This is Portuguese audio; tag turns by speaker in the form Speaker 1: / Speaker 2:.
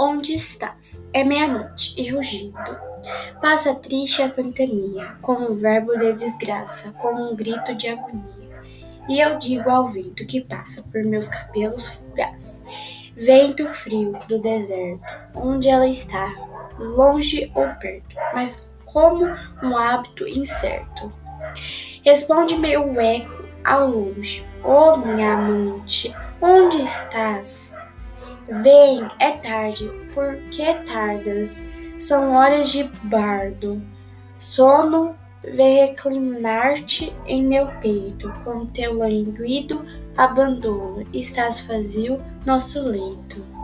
Speaker 1: onde estás? É meia-noite e rugido. Passa triste a ventania, como um verbo de desgraça, como um grito de agonia. E eu digo ao vento que passa por meus cabelos fugaz: Vento frio do deserto, onde ela está, longe ou perto, mas como um hábito incerto. Responde-me o eco ao longe: Oh, minha amante, onde estás? Vem, é tarde, por que tardas? São horas de bardo. Sono, vem reclinar-te em meu peito, com teu languido abandono, estás vazio nosso leito.